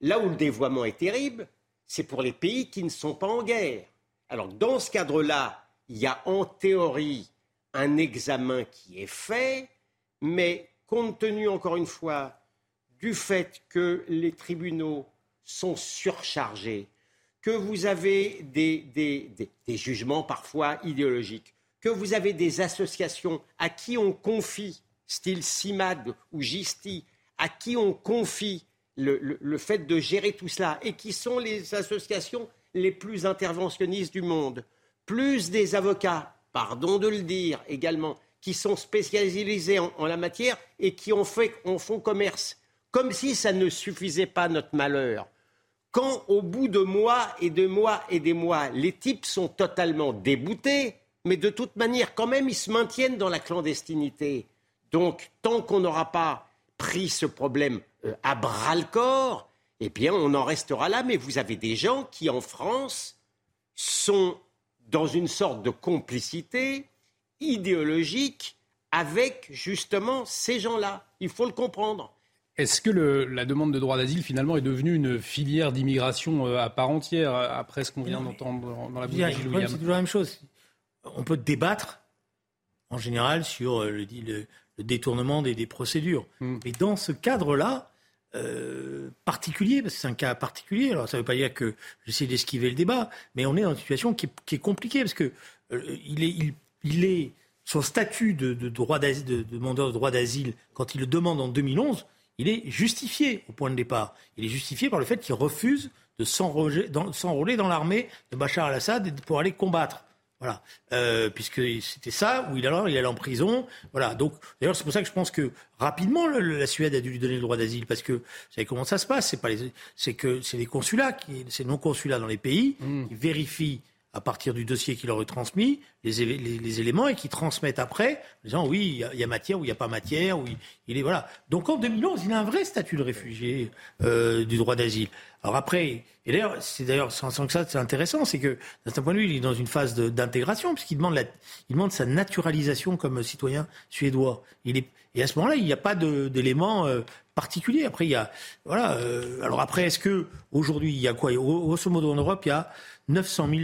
B: là où le dévoiement est terrible, c'est pour les pays qui ne sont pas en guerre. Alors, dans ce cadre-là, il y a en théorie un examen qui est fait, mais compte tenu, encore une fois, du fait que les tribunaux sont surchargés, que vous avez des, jugements parfois idéologiques, que vous avez des associations à qui on confie, style CIMAD ou GISTI, à qui on confie le fait de gérer tout cela, et qui sont les associations les plus interventionnistes du monde, plus des avocats, pardon de le dire également, qui sont spécialisés en, la matière et qui ont fait, en font commerce. Comme si ça ne suffisait pas notre malheur. Quand au bout de mois et de mois et des mois, les types sont totalement déboutés, mais de toute manière, quand même, ils se maintiennent dans la clandestinité. Donc, tant qu'on n'aura pas pris ce problème euh, à bras le corps, eh bien, on en restera là. Mais vous avez des gens qui, en France, sont dans une sorte de complicité idéologique avec justement ces gens-là. Il faut le comprendre.
A: Est-ce que la demande de droit d'asile, finalement, est devenue une filière d'immigration euh, à part entière, euh, après ce qu'on vient d'entendre dans la bouche de
E: C'est toujours la même chose. On peut débattre, en général, sur euh, le, détournement des, procédures. Hmm. Mais dans ce cadre-là, euh, particulier, parce que c'est un cas particulier. Alors ça ne veut pas dire que j'essaie d'esquiver le débat, mais on est dans une situation qui est, compliquée parce que euh, il, est, il, est, son statut de, droit de, de demandeur de droit d'asile quand il le demande en 2011, il est justifié au point de départ. Il est justifié par le fait qu'il refuse de s'enrôler dans l'armée de Bachar al-Assad pour aller combattre. Voilà, euh, puisque c'était ça où il allait, il allait en prison. Voilà, donc d'ailleurs c'est pour ça que je pense que rapidement la Suède a dû lui donner le droit d'asile parce que vous savez comment ça se passe? C'est pas les, c'est que c'est les consulats, qui, c'est non consulats dans les pays mmh. qui vérifient à partir du dossier qu'il leur est transmis, les, les, éléments et qui transmettent après, disant oui, il y, a matière ou il n'y a pas matière, ou il, est voilà. Donc en 2011, il a un vrai statut de réfugié euh, du droit d'asile. Alors après, et d'ailleurs, c'est d'ailleurs sans, que ça, c'est intéressant, c'est que d'un certain point de vue, il est dans une phase d'intégration puisqu'il demande la, il demande sa naturalisation comme citoyen suédois. Il est, et à ce moment-là, il n'y a pas d'éléments particuliers. Après, il y a voilà. Euh, alors après, est-ce que aujourd'hui, il y a quoi? Grosso modo en Europe, il y a 900 000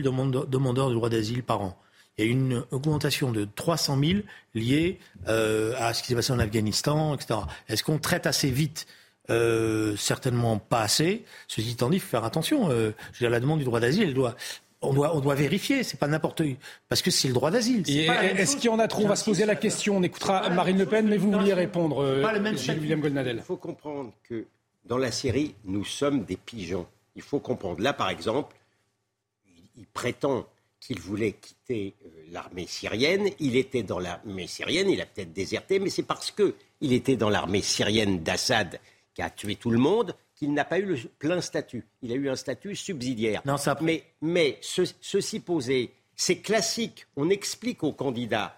E: demandeurs de droit d'asile par an. Il y a une augmentation de 300 000 liée euh, à ce qui s'est passé en Afghanistan, etc. Est-ce qu'on traite assez vite? Euh, Certainement pas assez. Ceci étant dit, il faut faire attention. Je la demande du droit d'asile, elle doit, on doit, on doit vérifier, c'est pas n'importe parce que c'est le droit d'asile.
A: Est-ce qu'il y en a trop On va se poser la question. On écoutera Marine Le Pen, mais vous vouliez répondre, William Goldnadel.
B: Il faut comprendre que dans la série, nous sommes des pigeons. Il faut comprendre. Là, par exemple, il prétend qu'il voulait quitter euh, l'armée syrienne. Il était dans l'armée syrienne, il a peut-être déserté, mais c'est parce qu'il était dans l'armée syrienne d'Assad qui a tué tout le monde qu'il n'a pas eu le plein statut. Il a eu un statut subsidiaire.
E: Non, ça...
B: Mais, mais ceci posé, c'est classique. On explique aux candidats.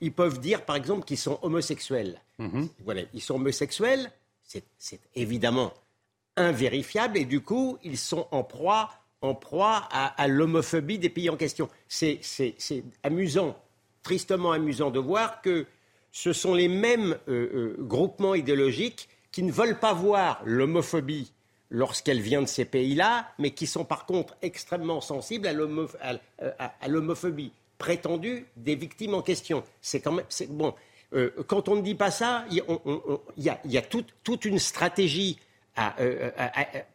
B: Ils, peuvent dire, par exemple, qu'ils sont homosexuels. Mhm. Voilà, ils sont homosexuels. C'est évidemment invérifiable et du coup, ils sont en proie en proie à, l'homophobie des pays en question. C'est amusant, tristement amusant de voir que ce sont les mêmes euh, euh, groupements idéologiques qui ne veulent pas voir l'homophobie lorsqu'elle vient de ces pays-là, mais qui sont par contre extrêmement sensibles à l'homophobie prétendue des victimes en question. C'est quand même bon. Euh, quand on ne dit pas ça, il y, a, toute, une stratégie euh,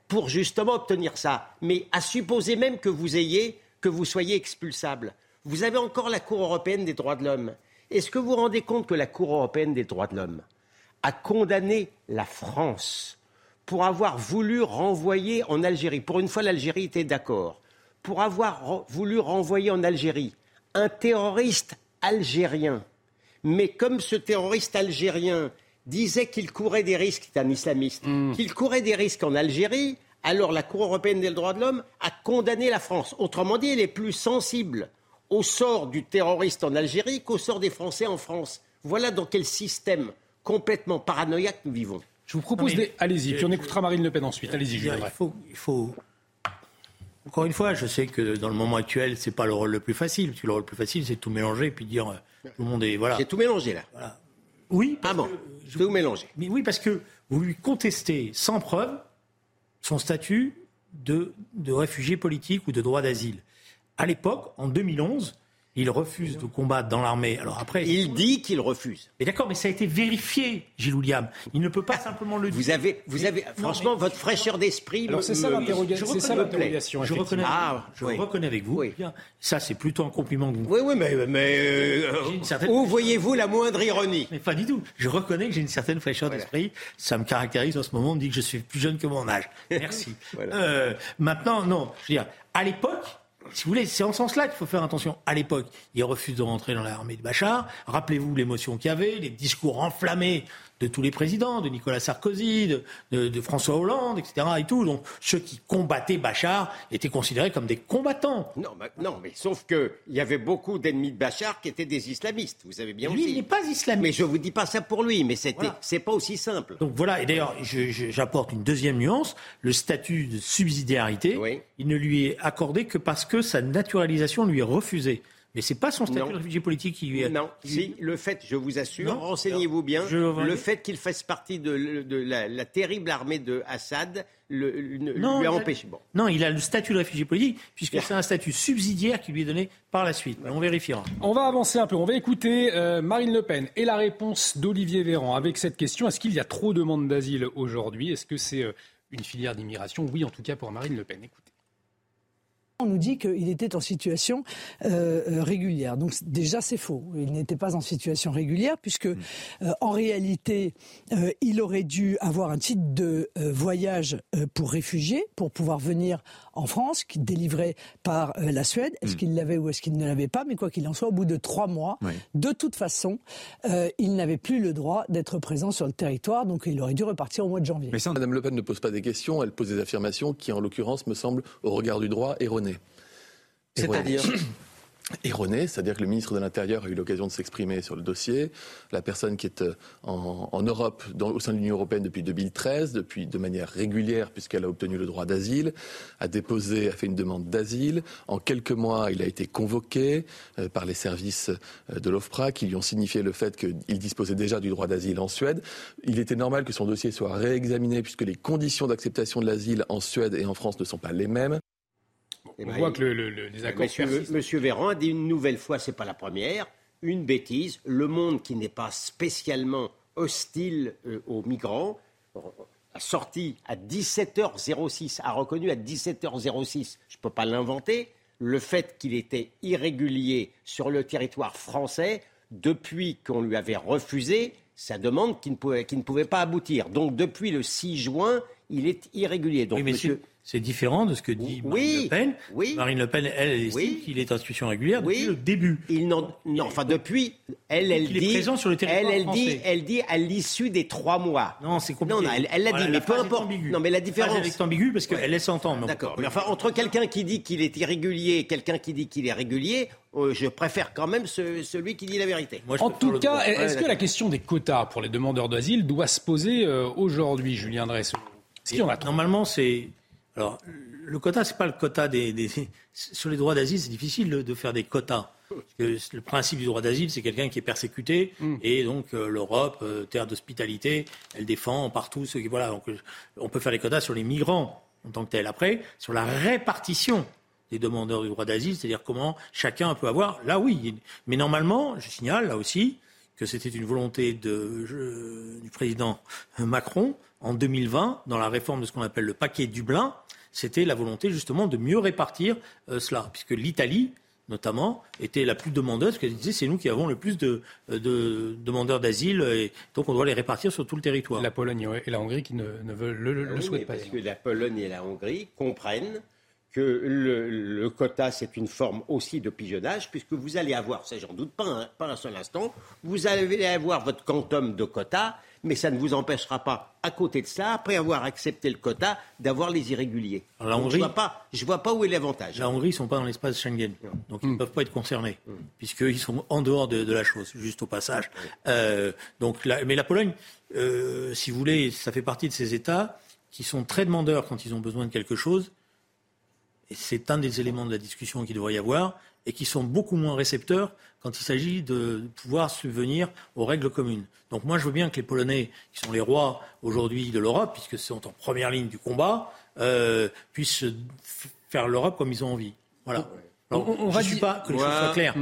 B: pour justement obtenir ça. Mais à supposer même que vous ayez, que vous soyez expulsable, vous avez encore la Cour européenne des droits de l'homme. Est-ce que vous vous rendez compte que la Cour européenne des droits de l'homme a condamné la France pour avoir voulu renvoyer en Algérie Pour une fois, l'Algérie était d'accord. Pour avoir voulu renvoyer en Algérie un terroriste algérien. Mais comme ce terroriste algérien disait qu'il courait des risques, c'est un islamiste, hmm. qu'il courait des risques en Algérie, alors la Cour européenne des droits de l'homme a condamné la France. Autrement dit, elle est plus sensible au sort du terroriste en Algérie qu'au sort des Français en France. Voilà dans quel système complètement paranoïaque nous vivons.
A: Je vous propose des... Allez-y, puis on écoutera Marine Le Pen ensuite. Allez-y,
E: il faut, il faut encore une fois, je sais que dans le moment actuel, c'est pas le rôle le plus facile, parce que le rôle le plus facile, c'est de tout mélanger et puis dire euh, tout le monde est voilà.
B: J'ai tout mélangé là.
E: Oui.
B: Ah bon. Je tout mélanger.
E: Mais oui, parce que vous lui contestez sans preuve son statut de, de réfugié politique ou de droit d'asile. À l'époque, en 2011, il refuse de combattre dans l'armée. Alors après,
B: il dit qu'il refuse.
E: Mais d'accord, mais ça a été vérifié, Gilles William. Il ne peut pas simplement le
B: dire. Vous avez, vous avez, franchement, votre fraîcheur d'esprit.
A: Alors c'est ça l'interrogation.
E: Je, reconnais, ah, je reconnais avec vous. Ça, c'est plutôt un compliment que vous.
B: Oui, oui, mais, mais euh, où voyez-vous la moindre ironie?
E: Mais pas du tout. Je reconnais que j'ai une certaine fraîcheur d'esprit. Ça me caractérise en ce moment. On me dit que je suis plus jeune que mon âge. Merci. euh, maintenant, non. Je veux dire, à l'époque si vous voulez, c'est en ce sens-là qu'il faut faire attention. À l'époque, il refuse de rentrer dans l'armée de Bachar. Rappelez-vous l'émotion qu'il y avait, les discours enflammés de tous les présidents, de Nicolas Sarkozy, de, François Hollande, etc. Et tout. Donc ceux qui combattaient Bachar étaient considérés comme des combattants.
B: Non, mais, non, mais sauf qu'il y avait beaucoup d'ennemis de Bachar qui étaient des islamistes. Vous savez bien lui,
E: il n'est pas islamiste.
B: Mais je vous dis pas ça pour lui, mais c'était, c'est pas aussi simple.
E: Donc voilà. Et d'ailleurs, j'apporte une deuxième nuance. Le statut de subsidiarité, il ne lui est accordé que parce que sa naturalisation lui est refusée. Mais c'est pas son statut de réfugié politique qui lui est.
B: Non, si, le fait, je vous assure, renseignez-vous bien, le fait qu'il fasse partie de, la, terrible armée de Assad le, lui a empêché. Bon.
E: Non, il a le statut de réfugié politique, puisque c'est un statut subsidiaire qui lui est donné par la suite. Mais on vérifiera.
A: On va avancer un peu. On va écouter euh, Marine Le Pen et la réponse d'Olivier Véran avec cette question. Est-ce qu'il y a trop de demandes d'asile aujourd'hui? Est-ce que c'est euh, une filière d'immigration? Oui, en tout cas pour Marine Le Pen. Écoutez.
L: On nous dit qu'il était en situation euh, euh, régulière. Donc déjà c'est faux. Il n'était pas en situation régulière puisque mm. euh, en réalité il aurait dû avoir un titre de voyage pour réfugiés pour pouvoir venir en France, qui délivré par la Suède. Est-ce mm. qu'il l'avait ou est-ce qu'il ne l'avait pas? Mais quoi qu'il en soit, au bout de trois mois, de toute façon, il n'avait plus le droit d'être présent sur le territoire. Donc il aurait dû repartir au mois de janvier.
D: Mais ça, Madame Le Pen ne pose pas des questions. Elle pose des affirmations qui, en l'occurrence, me semblent, au regard du droit, erronées.
B: C'est-à-dire
D: erroné, c'est-à-dire que le ministre de l'Intérieur a eu l'occasion de s'exprimer sur le dossier. La personne qui est euh, en, Europe, au sein de l'Union européenne depuis 2013, depuis de manière régulière, puisqu'elle a obtenu le droit d'asile, a déposé, a fait une demande d'asile. En quelques mois, il a été convoqué euh, par les services euh, de l'OFPRA qui lui ont signifié le fait qu'il disposait déjà du droit d'asile en Suède. Il était normal que son dossier soit réexaminé puisque les conditions d'acceptation de l'asile en Suède et en France ne sont pas les mêmes.
A: On eh voit que le, accords
B: Monsieur, Monsieur Véran a dit une nouvelle fois, c'est pas la première, une bêtise. Le monde qui n'est pas spécialement hostile euh, aux migrants a sorti à 17h06, a reconnu à 17h06, je ne peux pas l'inventer, le fait qu'il était irrégulier sur le territoire français depuis qu'on lui avait refusé sa demande qui ne, pouvait, qui ne pouvait pas aboutir. Donc depuis le 6 juin, il est irrégulier. Donc,
E: monsieur... C'est différent de ce que dit Marine Le Pen. Marine Le Pen, elle, elle estime qu'il est en situation régulière depuis le début.
B: Il non, enfin depuis, elle, elle dit,
E: présent sur le territoire
B: elle, elle dit, elle dit à l'issue des trois mois.
E: Non, c'est compliqué.
B: Non, elle l'a dit, mais peu importe. Non, mais la différence.
E: C'est ambigu parce qu'elle laisse entendre.
B: D'accord. Mais enfin, entre quelqu'un qui dit qu'il est irrégulier et quelqu'un qui dit qu'il est régulier, euh, je préfère quand même celui qui dit la vérité.
A: en tout cas, est-ce que la question des quotas pour les demandeurs d'asile doit se poser euh, aujourd'hui, Julien Dresse
E: Normalement, c'est alors, le quota, c'est pas le quota des, Sur les droits d'asile, c'est difficile de, faire des quotas. le principe du droit d'asile, c'est quelqu'un qui est persécuté, mm. et donc euh, l'Europe, euh, terre d'hospitalité, elle défend partout ceux qui. Voilà, donc, on peut faire les quotas sur les migrants en tant que tels. Après, sur la répartition des demandeurs du droit d'asile, c'est-à-dire comment chacun peut avoir. Là, oui. Mais normalement, je signale là aussi que c'était une volonté de, du président Macron en 2020, dans la réforme de ce qu'on appelle le paquet Dublin, c'était la volonté justement de mieux répartir euh, cela, puisque l'Italie notamment, était la plus demandeuse, parce qu'elle disait c'est nous qui avons le plus de, demandeurs d'asile, et donc on doit les répartir sur tout le territoire.
A: La Pologne et la Hongrie qui ne, veulent, le,
B: ah
A: souhaitent pas.
B: Parce que la Pologne et la Hongrie comprennent que le, quota, c'est une forme aussi de pigeonnage, puisque vous allez avoir, ça j'en doute pas, hein, pas un seul instant, vous allez avoir votre quantum de quota, mais ça ne vous empêchera pas, à côté de ça, après avoir accepté le quota, d'avoir les irréguliers. je ne vois, pas, vois pas où est l'avantage.
E: La Hongrie, ils ne sont pas dans l'espace Schengen, donc ils ne hmm. peuvent pas être concernés, hmm. puisqu'ils sont en dehors de, la chose, juste au passage. Euh, donc, mais la Pologne, euh, si vous voulez, ça fait partie de ces États qui sont très demandeurs quand ils ont besoin de quelque chose. Et c'est un des éléments de la discussion qu'il devrait y avoir et qui sont beaucoup moins récepteurs quand il s'agit de pouvoir subvenir aux règles communes. Donc moi, je veux bien que les Polonais, qui sont les rois aujourd'hui de l'Europe, puisque sont en première ligne du combat, euh, puissent faire l'Europe comme ils ont envie. Voilà. on, ne je pas que les choses soient claires,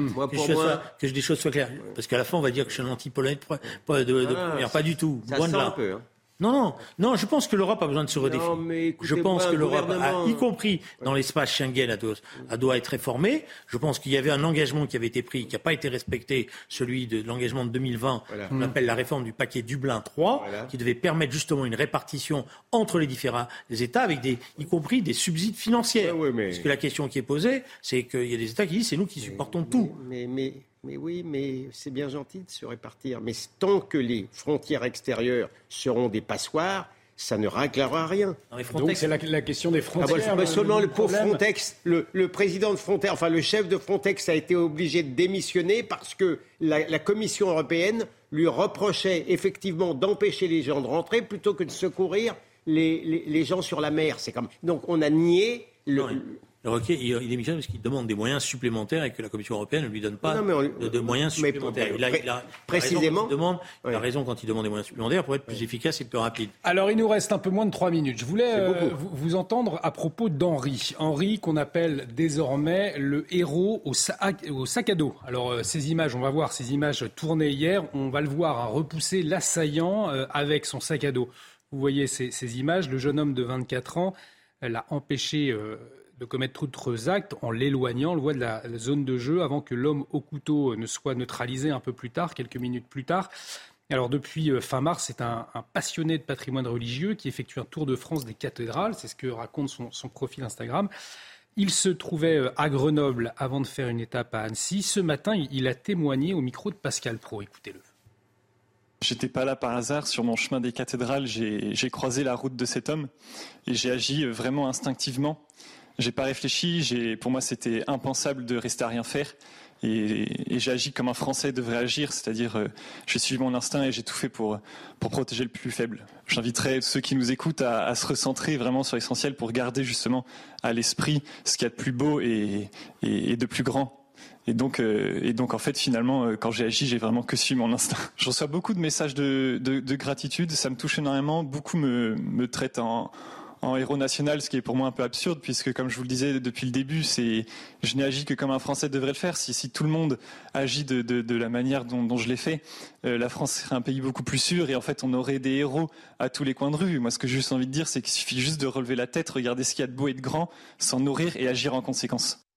E: que, des choses soient claires, parce qu'à la fin on va dire que je suis un anti-polonais de, de, ah, pas du tout.
B: Ça sent un peu. Hein.
E: Non, non, non, je pense que l'Europe a besoin de se redéfinir. Je pense que l'Europe, y compris dans l'espace Schengen, a doit, être réformée. Je pense qu'il y avait un engagement qui avait été pris, qui n'a pas été respecté, celui de l'engagement de 2020, qu'on appelle la réforme du paquet Dublin 3, qui devait permettre justement une répartition entre les différents États, avec des, y compris des subsides financiers. Parce que la question qui est posée, c'est qu'il y a des États qui disent c'est nous qui supportons tout.
B: mais, mais oui, mais c'est bien gentil de se répartir. Mais tant que les frontières extérieures seront des passoires, ça ne réglera rien.
A: Donc c'est la, question des ah, frontières.
B: Ah seulement le pauvre Frontex, le, président de Frontex, enfin le chef de Frontex a été obligé de démissionner parce que la, Commission européenne lui reprochait effectivement d'empêcher les gens de rentrer plutôt que de secourir les, gens sur la mer. C'est comme donc on a nié le,
E: le requis, il, il démissionne parce qu'il demande des moyens supplémentaires et que la Commission européenne ne lui donne pas de, moyens supplémentaires. il, a,
B: précisément,
E: demande, il a raison quand il demande des moyens supplémentaires pour être plus efficace et plus rapide.
A: Alors, il nous reste un peu moins de trois minutes. Je voulais euh, vous, entendre à propos d'Henri. Henri, qu'on appelle désormais le héros au, au sac à dos. Alors, euh, ces images, on va voir ces images tournées hier. On va le voir repousser l'assaillant euh, avec son sac à dos. Vous voyez ces, ces, images. Le jeune homme de 24 ans l'a empêché de commettre d'autres actes en l'éloignant, le voit de la, zone de jeu avant que l'homme au couteau ne soit neutralisé un peu plus tard, quelques minutes plus tard. Alors depuis euh, fin mars, c'est un, passionné de patrimoine religieux qui effectue un tour de France des cathédrales, c'est ce que raconte son, son, profil Instagram. Il se trouvait euh, à Grenoble avant de faire une étape à Annecy. Ce matin, il a témoigné au micro de Pascal Pro. Écoutez-le.
M: J'étais pas là par hasard. Sur mon chemin des cathédrales, j'ai croisé la route de cet homme et j'ai agi euh, vraiment instinctivement. J'ai pas réfléchi. Pour moi, c'était impensable de rester à rien faire. Et, j'ai agi comme un Français devrait agir, c'est-à-dire euh, j'ai suivi mon instinct et j'ai tout fait pour pour protéger le plus faible. J'inviterais ceux qui nous écoutent à, se recentrer vraiment sur l'essentiel pour garder justement à l'esprit ce qu'il y a de plus beau et, et, de plus grand. Et donc, euh, et en fait, finalement, euh, quand j'ai agi, j'ai vraiment que suivi mon instinct. Je reçois beaucoup de messages de, de, de gratitude, ça me touche énormément. Beaucoup me, me traitent en, en héros national, ce qui est pour moi un peu absurde, puisque comme je vous le disais depuis le début, c'est je n'ai agi que comme un Français devrait le faire. Si, tout le monde agit de, la manière dont, dont je l'ai fait, euh, la France serait un pays beaucoup plus sûr et en fait on aurait des héros à tous les coins de rue. Moi, ce que j'ai juste envie de dire, c'est qu'il suffit juste de relever la tête, regarder ce qu'il y a de beau et de grand, s'en nourrir et agir en conséquence.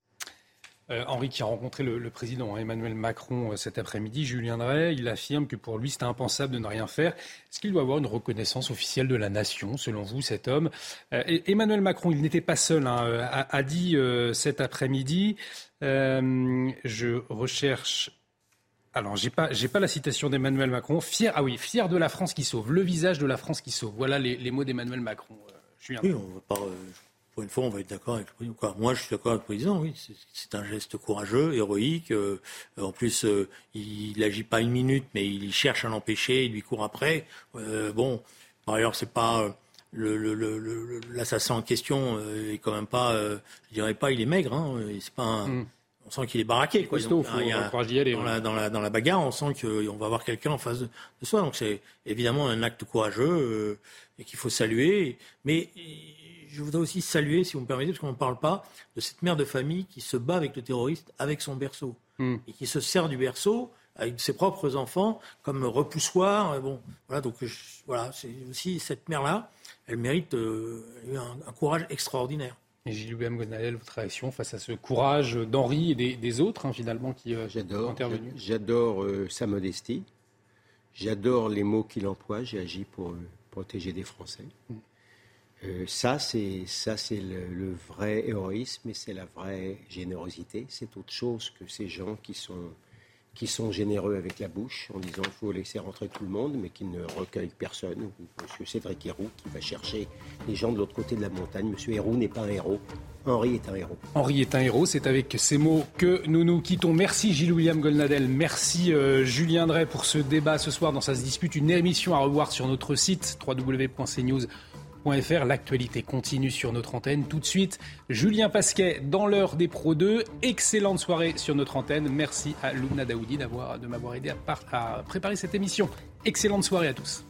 A: Euh, Henri qui a rencontré le, président hein, Emmanuel Macron euh, cet après-midi, Julien Drey, il affirme que pour lui c'est impensable de ne rien faire. Est-ce qu'il doit avoir une reconnaissance officielle de la nation, selon vous, cet homme? Euh, Emmanuel Macron, il n'était pas seul, hein, a, dit cet après-midi, je recherche alors, j'ai pas, j'ai pas la citation d'Emmanuel Macron. Fier, ah oui, fier de la France qui sauve, le visage de la France qui sauve. Voilà les, mots d'Emmanuel Macron.
E: oui, on va pour une fois, on va être d'accord avec le président. Moi, je suis d'accord avec le président, oui. C'est un geste courageux, héroïque. Euh, en plus, euh, il n'agit pas une minute, mais il cherche à l'empêcher, il lui court après. Euh, bon, par ailleurs, c'est pas l'assassin en question est quand même pas, je dirais pas, il est maigre. Hein, c'est pas un, mm. on sent qu'il est baraqué. Quoi.
A: Costaud, faut
E: il y a-
A: aller,
E: dans,
A: ouais.
E: la, dans, la, dans la bagarre, on sent qu'on va avoir quelqu'un en face de, de soi. Donc c'est évidemment un acte courageux et qu'il faut saluer. Mais je voudrais aussi saluer, si vous me permettez, parce qu'on ne parle pas, de cette mère de famille qui se bat avec le terroriste avec son berceau
A: Hmm.
E: et qui se sert du berceau avec ses propres enfants comme repoussoir. Euh, Bon, voilà, donc je- voilà, c'est aussi cette mère-là, elle mérite euh, un, un courage extraordinaire.
A: Et Gilles Gonadel, votre réaction face à ce courage d'Henri et des, des autres, hein, finalement, qui euh, ont
B: J'adore.
A: intervenu
B: J'adore euh, sa modestie. J'adore les mots qu'il emploie. J'ai agi pour euh, protéger des Français. Euh, ça, c'est le, vrai héroïsme et c'est la vraie générosité. C'est autre chose que ces gens qui sont généreux avec la bouche en disant qu'il faut laisser rentrer tout le monde, mais qui ne recueillent personne. Monsieur Cédric Héroux qui va chercher les gens de l'autre côté de la montagne. Monsieur Héroux n'est pas un héros. Henri est un héros.
A: Henri est un héros, c'est avec ces mots que nous nous quittons. Merci Gilles-William Golnadel, merci euh, Julien Drey pour ce débat ce soir dans Ça se dispute, une émission à revoir sur notre site L'actualité continue sur notre antenne. Tout de suite, Julien Pasquet dans l'heure des Pro 2. Excellente soirée sur notre antenne. Merci à Louna Daoudi de m'avoir aidé à préparer cette émission. Excellente soirée à tous.